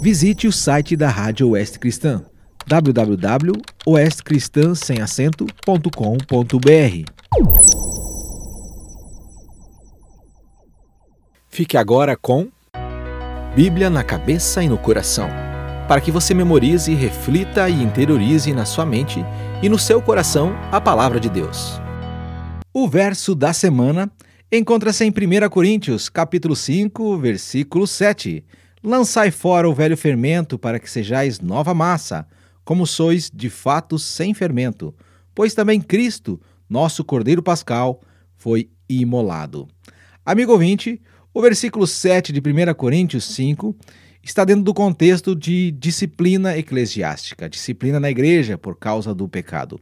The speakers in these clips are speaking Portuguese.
Visite o site da Rádio Oeste Cristã www.oestcristãsemacento.com.br Fique agora com Bíblia na cabeça e no coração, para que você memorize, reflita e interiorize na sua mente e no seu coração a palavra de Deus. O verso da semana encontra-se em 1 Coríntios, capítulo 5, versículo 7. Lançai fora o velho fermento para que sejais nova massa, como sois de fato sem fermento, pois também Cristo, nosso Cordeiro Pascal, foi imolado. Amigo ouvinte, o versículo 7 de 1 Coríntios 5 está dentro do contexto de disciplina eclesiástica, disciplina na igreja por causa do pecado.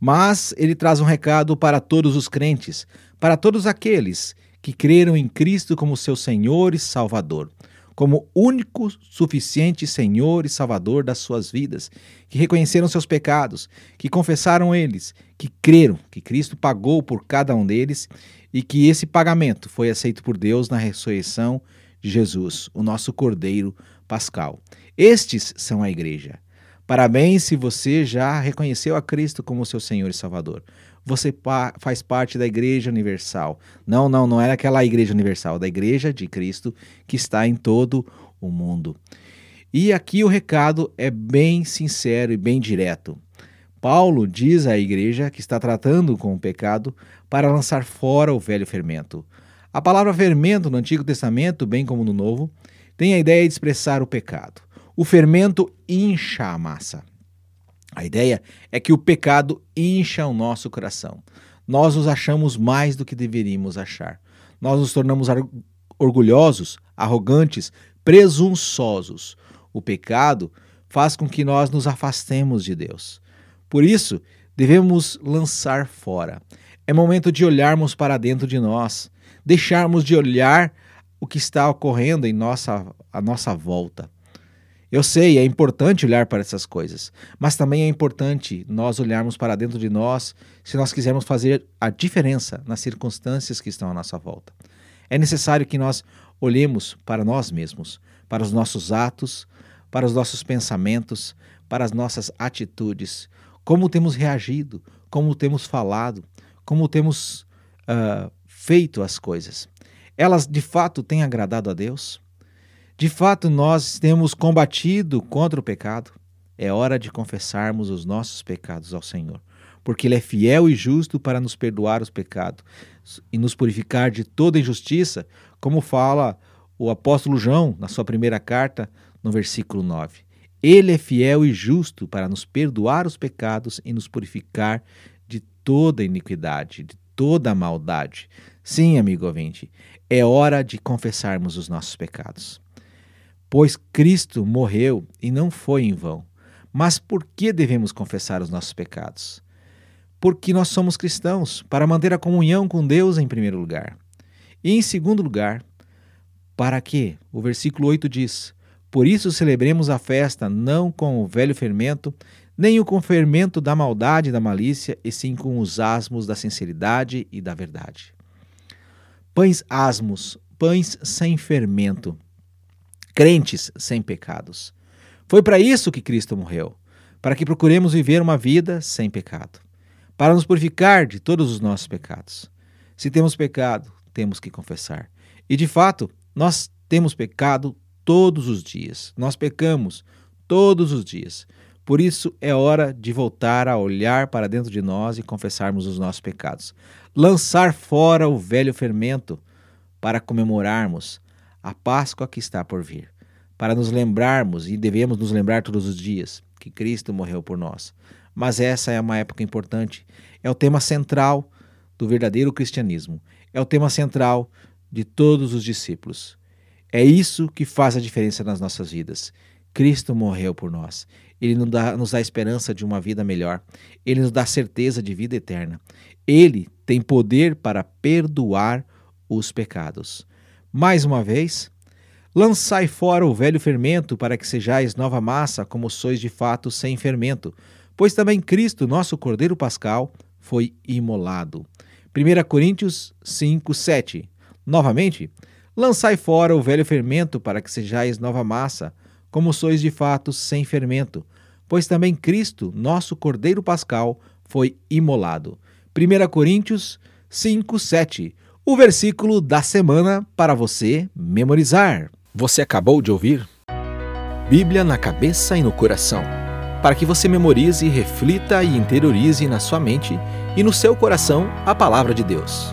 Mas ele traz um recado para todos os crentes, para todos aqueles que creram em Cristo como seu Senhor e Salvador como único suficiente Senhor e Salvador das suas vidas, que reconheceram seus pecados, que confessaram eles, que creram que Cristo pagou por cada um deles e que esse pagamento foi aceito por Deus na ressurreição de Jesus, o nosso Cordeiro Pascal. Estes são a igreja. Parabéns se você já reconheceu a Cristo como seu Senhor e Salvador você faz parte da Igreja Universal. Não, não, não é aquela Igreja Universal, da Igreja de Cristo que está em todo o mundo. E aqui o recado é bem sincero e bem direto. Paulo diz à igreja que está tratando com o pecado para lançar fora o velho fermento. A palavra fermento no Antigo Testamento, bem como no Novo, tem a ideia de expressar o pecado. O fermento incha a massa. A ideia é que o pecado incha o nosso coração. Nós nos achamos mais do que deveríamos achar. Nós nos tornamos orgulhosos, arrogantes, presunçosos. O pecado faz com que nós nos afastemos de Deus. Por isso, devemos lançar fora. É momento de olharmos para dentro de nós, deixarmos de olhar o que está ocorrendo em nossa, à nossa volta. Eu sei, é importante olhar para essas coisas, mas também é importante nós olharmos para dentro de nós se nós quisermos fazer a diferença nas circunstâncias que estão à nossa volta. É necessário que nós olhemos para nós mesmos, para os nossos atos, para os nossos pensamentos, para as nossas atitudes, como temos reagido, como temos falado, como temos uh, feito as coisas. Elas de fato têm agradado a Deus? De fato, nós temos combatido contra o pecado. É hora de confessarmos os nossos pecados ao Senhor, porque Ele é fiel e justo para nos perdoar os pecados e nos purificar de toda injustiça, como fala o apóstolo João na sua primeira carta, no versículo 9. Ele é fiel e justo para nos perdoar os pecados e nos purificar de toda iniquidade, de toda maldade. Sim, amigo ouvinte, é hora de confessarmos os nossos pecados. Pois Cristo morreu e não foi em vão. Mas por que devemos confessar os nossos pecados? Porque nós somos cristãos, para manter a comunhão com Deus em primeiro lugar. E em segundo lugar, para que? O versículo 8 diz: Por isso celebremos a festa não com o velho fermento, nem o com fermento da maldade e da malícia, e sim com os asmos da sinceridade e da verdade. Pães asmos, pães sem fermento crentes sem pecados. Foi para isso que Cristo morreu, para que procuremos viver uma vida sem pecado, para nos purificar de todos os nossos pecados. Se temos pecado, temos que confessar. E de fato, nós temos pecado todos os dias. Nós pecamos todos os dias. Por isso é hora de voltar a olhar para dentro de nós e confessarmos os nossos pecados. Lançar fora o velho fermento para comemorarmos a Páscoa que está por vir, para nos lembrarmos, e devemos nos lembrar todos os dias, que Cristo morreu por nós. Mas essa é uma época importante, é o tema central do verdadeiro cristianismo, é o tema central de todos os discípulos. É isso que faz a diferença nas nossas vidas. Cristo morreu por nós. Ele nos dá, nos dá esperança de uma vida melhor. Ele nos dá certeza de vida eterna. Ele tem poder para perdoar os pecados. Mais uma vez, lançai fora o velho fermento, para que sejais nova massa, como sois de fato sem fermento, pois também Cristo, nosso Cordeiro Pascal, foi imolado. 1 Coríntios 5, 7. Novamente, lançai fora o velho fermento, para que sejais nova massa, como sois de fato sem fermento, pois também Cristo, nosso Cordeiro Pascal, foi imolado. 1 Coríntios 5, 7. O versículo da semana para você memorizar. Você acabou de ouvir? Bíblia na cabeça e no coração. Para que você memorize, reflita e interiorize na sua mente e no seu coração a palavra de Deus.